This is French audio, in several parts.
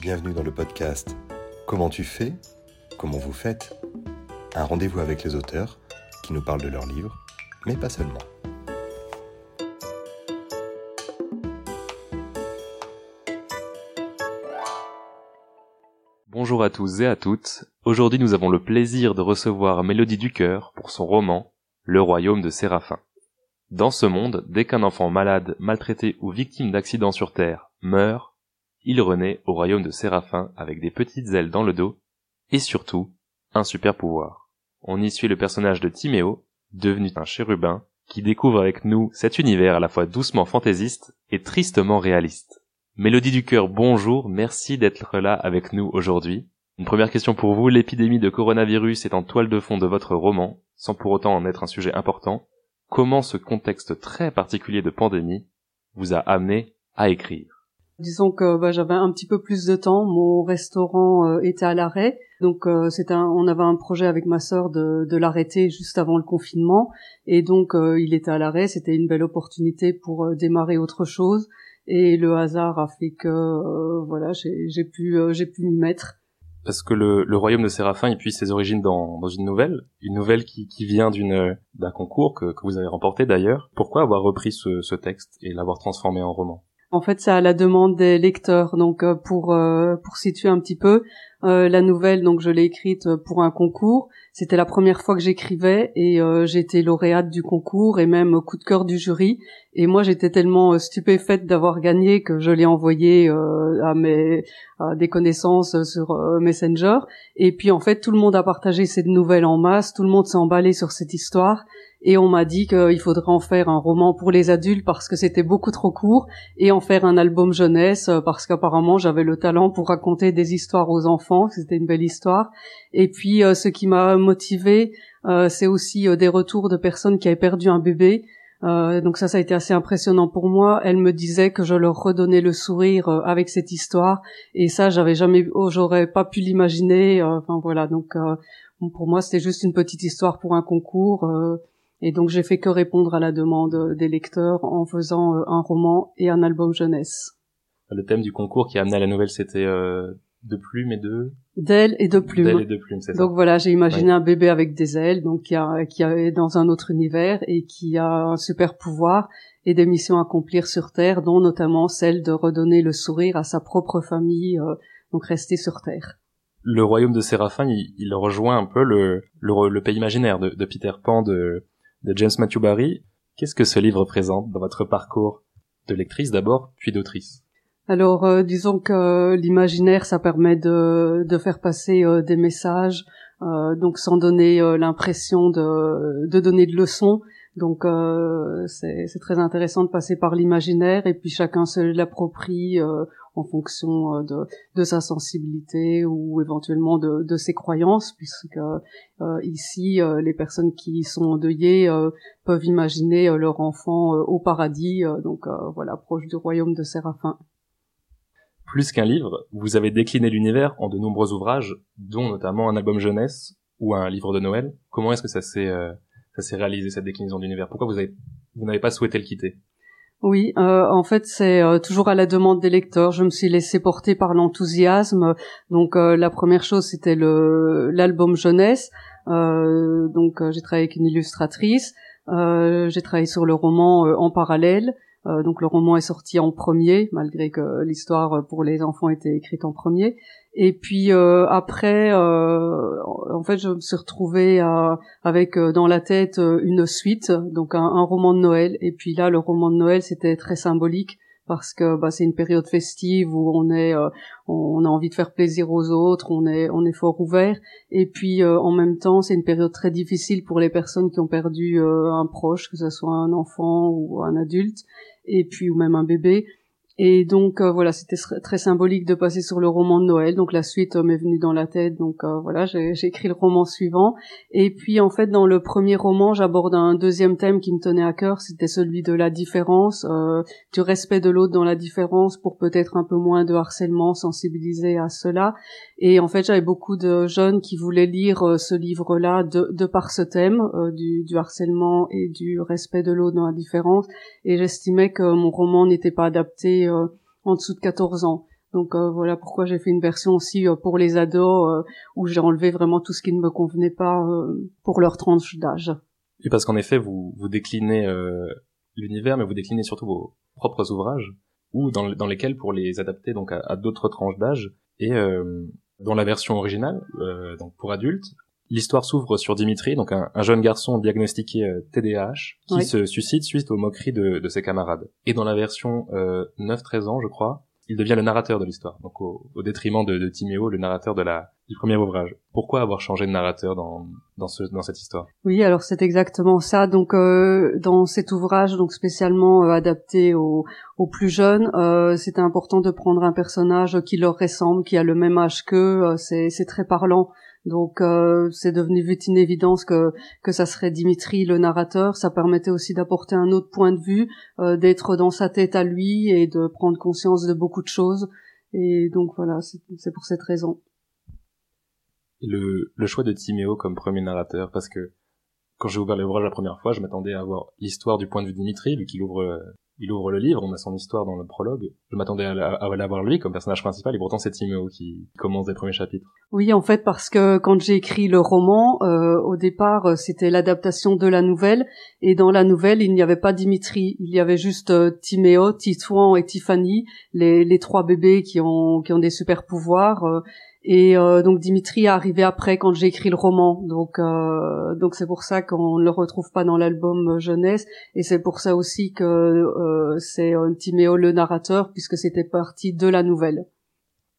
Bienvenue dans le podcast Comment tu fais Comment vous faites Un rendez-vous avec les auteurs qui nous parlent de leurs livres, mais pas seulement. Bonjour à tous et à toutes. Aujourd'hui, nous avons le plaisir de recevoir Mélodie Ducœur pour son roman Le royaume de Séraphin. Dans ce monde, dès qu'un enfant malade, maltraité ou victime d'accident sur Terre meurt, il renaît au royaume de Séraphin avec des petites ailes dans le dos et surtout un super pouvoir. On y suit le personnage de Timéo, devenu un chérubin, qui découvre avec nous cet univers à la fois doucement fantaisiste et tristement réaliste. Mélodie du cœur, bonjour, merci d'être là avec nous aujourd'hui. Une première question pour vous, l'épidémie de coronavirus est en toile de fond de votre roman, sans pour autant en être un sujet important. Comment ce contexte très particulier de pandémie vous a amené à écrire? Disons que bah, j'avais un petit peu plus de temps. Mon restaurant euh, était à l'arrêt, donc euh, un, on avait un projet avec ma sœur de, de l'arrêter juste avant le confinement, et donc euh, il était à l'arrêt. C'était une belle opportunité pour démarrer autre chose, et le hasard a fait que voilà, j'ai pu j'ai pu m'y mettre. Parce que le, le, royaume de Séraphin, il puise ses origines dans, dans une nouvelle, une nouvelle qui, qui vient d'une d'un concours que, que vous avez remporté d'ailleurs. Pourquoi avoir repris ce, ce texte et l'avoir transformé en roman? En fait, c'est à la demande des lecteurs. Donc, euh, pour euh, pour situer un petit peu, la nouvelle, donc je l'ai écrite pour un concours. C'était la première fois que j'écrivais et j'ai été lauréate du concours et même coup de cœur du jury. Et moi, j'étais tellement stupéfaite d'avoir gagné que je l'ai envoyé à mes à des connaissances sur Messenger. Et puis, en fait, tout le monde a partagé cette nouvelle en masse. Tout le monde s'est emballé sur cette histoire et on m'a dit qu'il faudrait en faire un roman pour les adultes parce que c'était beaucoup trop court et en faire un album jeunesse euh, parce qu'apparemment j'avais le talent pour raconter des histoires aux enfants, c'était une belle histoire. Et puis euh, ce qui m'a motivé, euh, c'est aussi des retours de personnes qui avaient perdu un bébé. donc ça, ça a été assez impressionnant pour moi. Elles me disaient que je leur redonnais le sourire avec cette histoire, et ça, j'avais jamais, oh, j'aurais pas pu l'imaginer. Enfin voilà, donc pour moi, c'était juste une petite histoire pour un concours. Et donc j'ai fait que répondre à la demande des lecteurs en faisant euh, un roman et un album jeunesse. Le thème du concours qui a amené à la nouvelle, c'était euh, de plumes et de d'ailes et de plumes. D'ailes et de plumes, c'est ça. Donc voilà, j'ai imaginé un bébé avec des ailes, donc qui a qui est dans un autre univers et qui a un super pouvoir et des missions à accomplir sur Terre, dont notamment celle de redonner le sourire à sa propre famille, euh, donc rester sur Terre. Le royaume de Séraphin, il, rejoint un peu le, le, pays imaginaire de, de Peter Pan de de James Matthew Barry. Qu'est-ce que ce livre représente dans votre parcours de lectrice d'abord, puis d'autrice? Alors, euh, disons que l'imaginaire, ça permet de, faire passer euh, des messages, euh, donc sans donner l'impression de, donner de leçons. Donc, c'est très intéressant de passer par l'imaginaire et puis chacun se l'approprie en fonction euh, de, sa sensibilité ou éventuellement de, ses croyances, puisque euh, ici, euh, les personnes qui sont endeuillées peuvent imaginer leur enfant au paradis, donc voilà, proche du royaume de Séraphin. Plus qu'un livre, vous avez décliné l'univers en de nombreux ouvrages, dont notamment un album jeunesse ou un livre de Noël. Comment est-ce que ça s'est ça s'est réalisé cette déclinaison d'univers? Pourquoi vous avez vous n'avez pas souhaité le quitter? Oui, euh, en fait, c'est euh, toujours à la demande des lecteurs. Je me suis laissé porter par l'enthousiasme. Donc, euh, la première chose, c'était le l'album jeunesse. donc, j'ai travaillé avec une illustratrice. j'ai travaillé sur le roman en parallèle. Donc, le roman est sorti en premier, malgré que l'histoire pour les enfants était écrite en premier. Et puis euh, après, euh, en fait, je me suis retrouvée avec euh, dans la tête une suite, donc un, roman de Noël. Et puis là, le roman de Noël, c'était très symbolique parce que bah, c'est une période festive où on est, on, a envie de faire plaisir aux autres, on est, on est fort ouvert. Et puis en même temps, c'est une période très difficile pour les personnes qui ont perdu un proche, que ce soit un enfant ou un adulte, et puis ou même un bébé. Et donc euh, voilà, c'était très symbolique de passer sur le roman de Noël. Donc la suite euh, m'est venue dans la tête. Donc euh, voilà, j'ai écrit le roman suivant. Et puis en fait, dans le premier roman, j'aborde un deuxième thème qui me tenait à cœur. C'était celui de la différence, du respect de l'autre dans la différence, pour peut-être un peu moins de harcèlement, sensibiliser à cela. Et en fait, j'avais beaucoup de jeunes qui voulaient lire ce livre-là de, de, par ce thème du, du harcèlement et du respect de l'autre dans la différence. Et j'estimais que mon roman n'était pas adapté euh, en dessous de 14 ans. Donc voilà pourquoi j'ai fait une version aussi pour les ados où j'ai enlevé vraiment tout ce qui ne me convenait pas pour leur tranche d'âge. Et parce qu'en effet, vous, vous déclinez l'univers, mais vous déclinez surtout vos propres ouvrages, ou dans, dans lesquels, pour les adapter donc à, d'autres tranches d'âge, et euh, dans la version originale, euh, donc pour adultes, l'histoire s'ouvre sur Dimitri, donc un, jeune garçon diagnostiqué euh, TDAH, qui se suicide suite aux moqueries de, de, ses camarades. Et dans la version 9-13 ans, je crois, il devient le narrateur de l'histoire, donc au, détriment de, de Timéo, le narrateur de la du premier ouvrage. Pourquoi avoir changé de narrateur dans dans, ce, dans cette histoire? Oui, alors c'est exactement ça. Donc euh, dans cet ouvrage, donc spécialement euh, adapté aux, aux plus jeunes, euh, c'était important de prendre un personnage qui leur ressemble, qui a le même âge qu'eux. Euh, c'est c'est très parlant. Donc euh, c'est devenu vite une évidence que que ça serait Dimitri le narrateur. Ça permettait aussi d'apporter un autre point de vue, euh, d'être dans sa tête à lui et de prendre conscience de beaucoup de choses. Et donc voilà, c'est pour cette raison. Le, le choix de Timéo comme premier narrateur, parce que quand j'ai ouvert l'ouvrage la première fois, je m'attendais à voir l'histoire du point de vue de Dimitri, vu qu'il ouvre il ouvre le livre, on a son histoire dans le prologue. Je m'attendais à, l'avoir lui comme personnage principal, et pourtant c'est Timéo qui commence les premiers chapitres. Oui, en fait, parce que quand j'ai écrit le roman, euh, au départ, euh, c'était l'adaptation de la nouvelle, et dans la nouvelle, il n'y avait pas Dimitri, il y avait juste euh, Timéo, Titouan et Tiffany, les, les trois bébés qui ont qui ont des super pouvoirs. Euh, et euh, donc Dimitri est arrivé après quand j'ai écrit le roman. Donc euh, donc c'est pour ça qu'on ne le retrouve pas dans l'album jeunesse et c'est pour ça aussi que euh, c'est Timéo le narrateur puisque c'était parti de la nouvelle.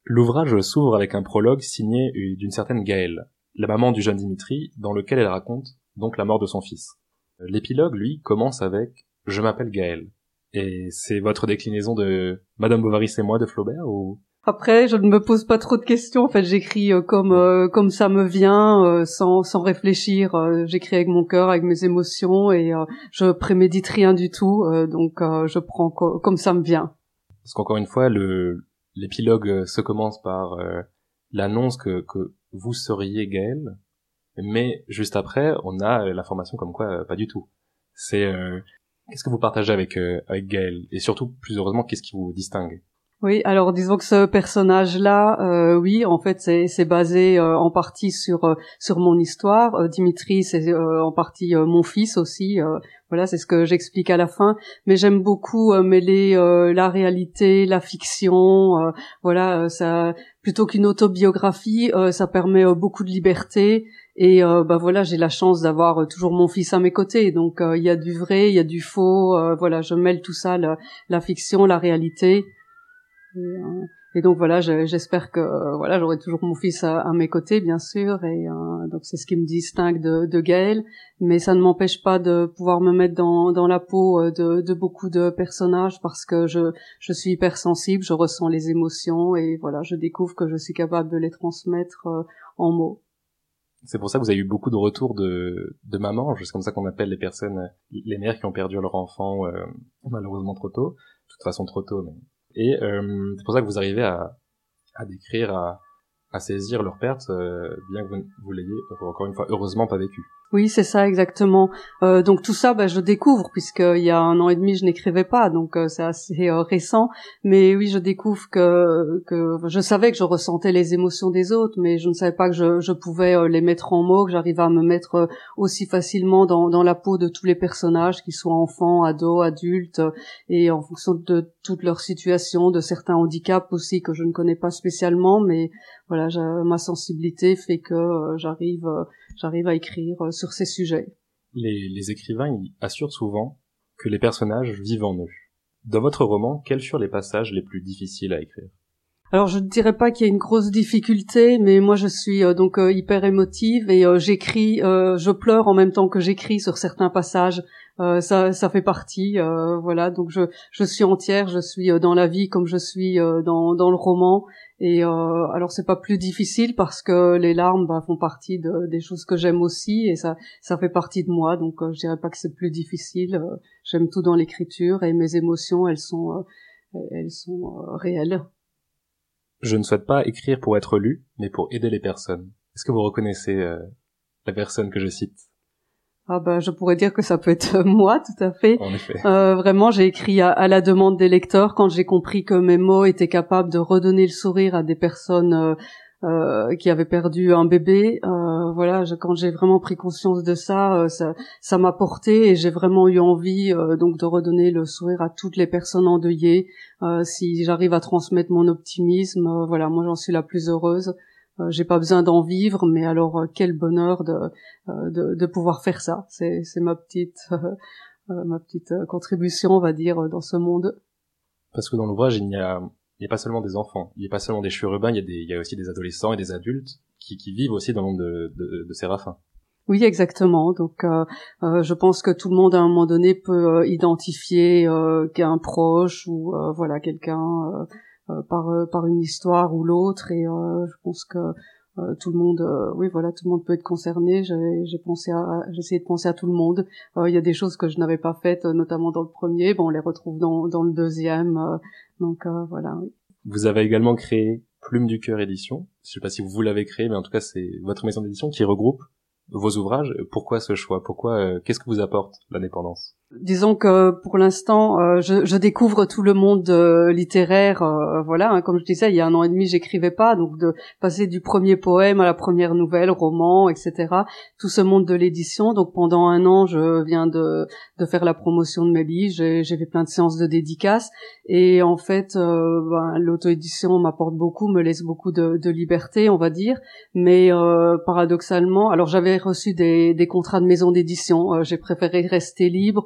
L'ouvrage s'ouvre avec un prologue signé d'une certaine Gaëlle, la maman du jeune Dimitri, dans lequel elle raconte donc la mort de son fils. L'épilogue, lui, commence avec Je m'appelle Gaëlle. Et c'est votre déclinaison de Madame Bovary c'est moi de Flaubert ou? Après, je ne me pose pas trop de questions. En fait, j'écris euh, comme euh, comme ça me vient, euh, sans sans réfléchir. j'écris avec mon cœur, avec mes émotions, et je prémédite rien du tout. donc, je prends comme ça me vient. Parce qu'encore une fois, le l'épilogue se commence par l'annonce que que vous seriez Gaël, mais juste après, on a l'information comme quoi pas du tout. C'est qu'est-ce que vous partagez avec avec Gaël, et surtout plus heureusement, qu'est-ce qui vous distingue? Oui, alors disons que ce personnage-là, euh, oui, en fait, c'est basé euh, en partie sur euh, sur mon histoire. Dimitri, c'est en partie mon fils aussi. voilà, c'est ce que j'explique à la fin. Mais j'aime beaucoup mêler la réalité, la fiction. voilà, ça plutôt qu'une autobiographie, ça permet beaucoup de liberté. Et bah voilà, j'ai la chance d'avoir toujours mon fils à mes côtés. Donc il y a du vrai, il y a du faux. voilà, je mêle tout ça, la fiction, la réalité. Euh, et, donc voilà, j'espère que euh, voilà, j'aurai toujours mon fils à, mes côtés, bien sûr, et euh, donc c'est ce qui me distingue de, de Gaël. Mais ça ne m'empêche pas de pouvoir me mettre dans, la peau de, de beaucoup de personnages parce que je, je suis hypersensible, je ressens les émotions et voilà, je découvre que je suis capable de les transmettre en mots. C'est pour ça que vous avez eu beaucoup de retours de, de mamans, c'est comme ça qu'on appelle les personnes, les mères qui ont perdu leur enfant malheureusement trop tôt, de toute façon trop tôt, et euh, c'est pour ça que vous arrivez à, à décrire, à, saisir leur perte, euh, bien que vous, vous l'ayez, encore une fois, heureusement pas vécu. Oui, c'est ça exactement. Euh, donc tout ça, bah, je découvre puisqu'il y a un an et demi, je n'écrivais pas, donc euh, c'est assez euh, récent. Mais oui, je découvre que que je savais que je ressentais les émotions des autres, mais je ne savais pas que je, je pouvais euh, les mettre en mots, que j'arrivais à me mettre aussi facilement dans, dans la peau de tous les personnages, qu'ils soient enfants, ados, adultes, et en fonction de toute leur situation, de certains handicaps aussi que je ne connais pas spécialement, mais voilà, ma sensibilité fait que j'arrive j'arrive à écrire euh, sur ces sujets. Les, les écrivains assurent souvent que les personnages vivent en eux. Dans votre roman, quels furent les passages les plus difficiles à écrire? Alors je ne dirais pas qu'il y a une grosse difficulté, mais moi je suis euh, donc euh, hyper émotive et j'écris, je pleure en même temps que j'écris sur certains passages. ça, ça fait partie, voilà. Donc je, je suis entière, je suis dans la vie comme je suis dans, dans le roman et euh, alors c'est pas plus difficile parce que les larmes bah, font partie de, des choses que j'aime aussi et ça ça fait partie de moi donc euh, je dirais pas que c'est plus difficile. Euh, j'aime tout dans l'écriture et mes émotions elles sont euh, elles sont réelles. Je ne souhaite pas écrire pour être lu, mais pour aider les personnes. Est-ce que vous reconnaissez la personne que je cite? Ah bah je pourrais dire que ça peut être moi tout à fait. En effet. Euh, vraiment, j'ai écrit à, la demande des lecteurs quand j'ai compris que mes mots étaient capables de redonner le sourire à des personnes euh, euh, qui avaient perdu un bébé. Euh, voilà, quand j'ai vraiment pris conscience de ça, ça, ça m'a porté et j'ai vraiment eu envie donc de redonner le sourire à toutes les personnes endeuillées. si j'arrive à transmettre mon optimisme, voilà, moi j'en suis la plus heureuse. Euh, j'ai pas besoin d'en vivre, mais alors euh, quel bonheur de, euh, de, de pouvoir faire ça. C'est, c'est ma petite ma petite contribution, on va dire, dans ce monde. Parce que dans l'ouvrage, il n'y a, il n'y a pas seulement des enfants, il n'y a pas seulement des chérubins, il y a, des, il y a aussi des adolescents et des adultes qui, qui vivent aussi dans le monde de, de, de. Oui, exactement. Donc, euh, je pense que tout le monde à un moment donné peut identifier euh, qu'un proche ou voilà quelqu'un euh, par euh, par une histoire ou l'autre et euh, je pense que tout le monde oui voilà tout le monde peut être concerné. J'ai pensé à j'ai essayé de penser à tout le monde. Il y a des choses que je n'avais pas faites notamment dans le premier. Bon on les retrouve dans dans le deuxième donc voilà oui. vous avez également créé Plume du cœur édition. Je sais pas si vous l'avez créé mais en tout cas c'est votre maison d'édition qui regroupe vos ouvrages. Pourquoi ce choix? Pourquoi euh, Qu'est-ce que vous apporte l'indépendance? Disons que pour l'instant, euh, je, je, découvre tout le monde euh, littéraire. voilà, hein, comme je disais, il y a un an et demi, j'écrivais pas, donc de passer du premier poème à la première nouvelle, roman, etc. Tout ce monde de l'édition. Donc pendant un an, je viens de, de faire la promotion de mes livres. J'ai, fait plein de séances de dédicaces, et en fait, ben, l'auto-édition m'apporte beaucoup, me laisse beaucoup de, de liberté, on va dire. Mais paradoxalement, alors j'avais reçu des, des contrats de maison d'édition. Euh, j'ai préféré rester libre.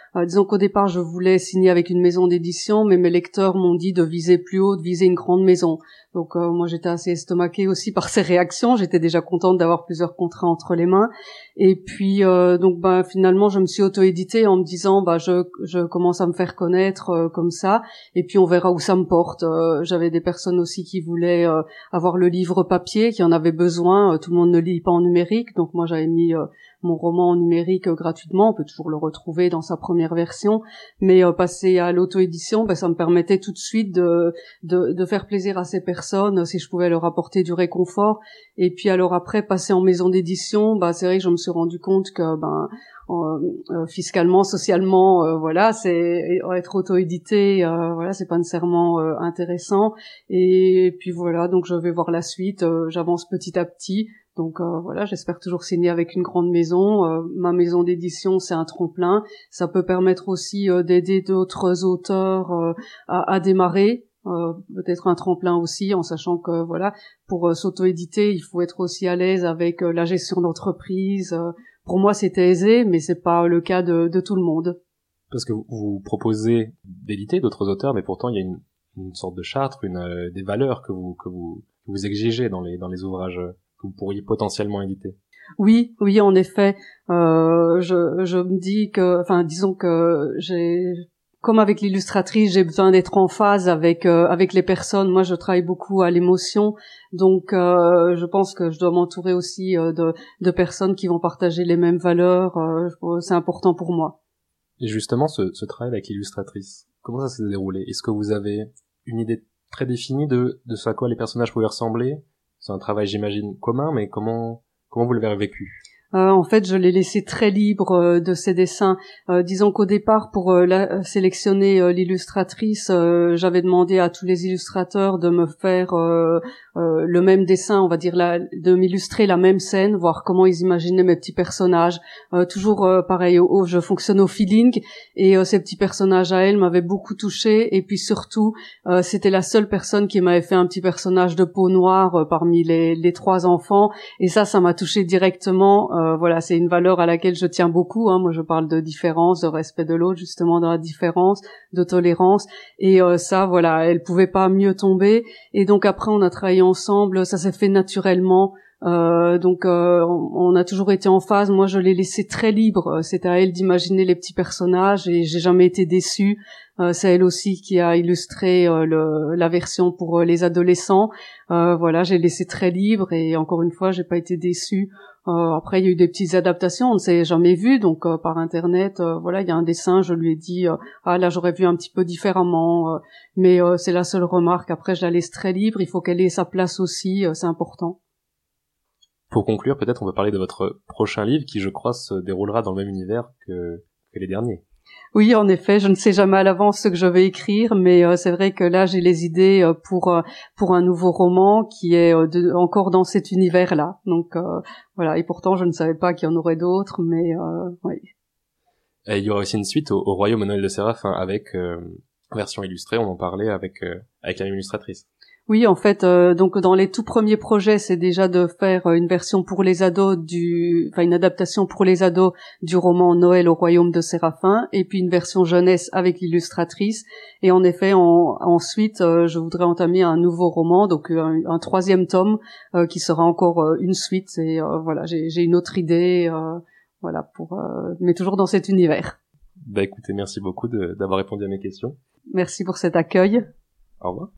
Euh, disons qu'au départ, je voulais signer avec une maison d'édition, mais mes lecteurs m'ont dit de viser plus haut, de viser une grande maison. Donc euh, moi, j'étais assez estomaquée aussi par ces réactions. J'étais déjà contente d'avoir plusieurs contrats entre les mains. Et puis donc bah, finalement, je me suis auto-éditée en me disant bah je, je commence à me faire connaître comme ça, et puis on verra où ça me porte. J'avais des personnes aussi qui voulaient avoir le livre papier, qui en avaient besoin. tout le monde ne lit pas en numérique, donc moi j'avais mis euh, mon roman en numérique euh, gratuitement. On peut toujours le retrouver dans sa première version, mais euh, passer à l'auto-édition, ben, ça me permettait tout de suite de, de, faire plaisir à ces personnes, si je pouvais leur apporter du réconfort. Et puis alors après, passer en maison d'édition, bah c'est vrai que je me suis rendu compte que ben fiscalement, socialement, voilà, c'est être auto-édité, voilà, c'est pas nécessairement intéressant. Et puis voilà, donc je vais voir la suite. J'avance petit à petit. Donc euh, voilà, j'espère toujours signer avec une grande maison. Euh, ma maison d'édition, c'est un tremplin. Ça peut permettre aussi euh, d'aider d'autres auteurs à, à, démarrer. peut-être un tremplin aussi, en sachant que voilà, pour s'auto-éditer, il faut être aussi à l'aise avec la gestion d'entreprise. pour moi, c'était aisé, mais c'est pas le cas de, de, tout le monde. Parce que vous proposez d'éditer d'autres auteurs, mais pourtant il y a une, une sorte de charte, une, des valeurs que vous que vous, vous exigez dans les dans les ouvrages que vous pourriez potentiellement éditer Oui, oui, en effet. Euh, je, je me dis que, enfin, disons que j'ai comme avec l'illustratrice, j'ai besoin d'être en phase avec euh, avec les personnes. Moi, je travaille beaucoup à l'émotion, donc euh, je pense que je dois m'entourer aussi euh, de, de personnes qui vont partager les mêmes valeurs. c'est important pour moi. Et justement, ce, ce travail avec l'illustratrice, comment ça s'est déroulé? Est-ce que vous avez une idée très définie de de ce à quoi les personnages pouvaient ressembler? C'est un travail, j'imagine, commun, mais comment, comment vous l'avez vécu? Euh, en fait, je l'ai laissé très libre euh, de ses dessins. Euh, disons qu'au départ, pour la, sélectionner l'illustratrice, j'avais demandé à tous les illustrateurs de me faire le même dessin, on va dire, la, de m'illustrer la même scène, voir comment ils imaginaient mes petits personnages. toujours pareil, je fonctionne au feeling, et ces petits personnages à elle m'avaient beaucoup touché. Et puis surtout, c'était la seule personne qui m'avait fait un petit personnage de peau noire parmi les, les trois enfants, et ça, ça m'a touché directement euh, voilà, c'est une valeur à laquelle je tiens beaucoup. Hein. Moi, je parle de différence, de respect de l'autre, justement dans la différence, de tolérance. Et euh, ça, voilà, elle pouvait pas mieux tomber. Et donc après, on a travaillé ensemble. Ça s'est fait naturellement. Euh, donc on, a toujours été en phase. Moi, je l'ai laissé très libre. C'est à elle d'imaginer les petits personnages et j'ai jamais été déçue. c'est elle aussi qui a illustré le, la version pour les adolescents. voilà, j'ai laissé très libre et encore une fois, j'ai pas été déçue. Euh, après, il y a eu des petites adaptations, on ne s'est jamais vu, donc euh, par internet, euh, voilà, il y a un dessin, je lui ai dit, ah là j'aurais vu un petit peu différemment, mais c'est la seule remarque. Après, je la laisse très libre, il faut qu'elle ait sa place aussi, c'est important. Pour conclure, peut-être on peut parler de votre prochain livre qui, je crois, se déroulera dans le même univers que, que les derniers. Oui, en effet, je ne sais jamais à l'avance ce que je vais écrire, mais euh, c'est vrai que là j'ai les idées euh, pour euh, pour un nouveau roman qui est encore dans cet univers-là. Donc voilà, et pourtant je ne savais pas qu'il y en aurait d'autres, mais oui. Et il y aura aussi une suite au, Royaume Noël de Séraphin avec version illustrée. On en parlait avec avec la même illustratrice. Oui, en fait, euh, donc dans les tout premiers projets, c'est déjà de faire euh, une version pour les ados du, enfin une adaptation pour les ados du roman Noël au royaume de Séraphin, et puis une version jeunesse avec l'illustratrice. Et en effet, ensuite, euh, je voudrais entamer un nouveau roman, donc un, troisième tome qui sera encore une suite. Et voilà, j'ai une autre idée, voilà, pour, mais toujours dans cet univers. Bah écoutez, merci beaucoup d'avoir répondu à mes questions. Merci pour cet accueil. Au revoir.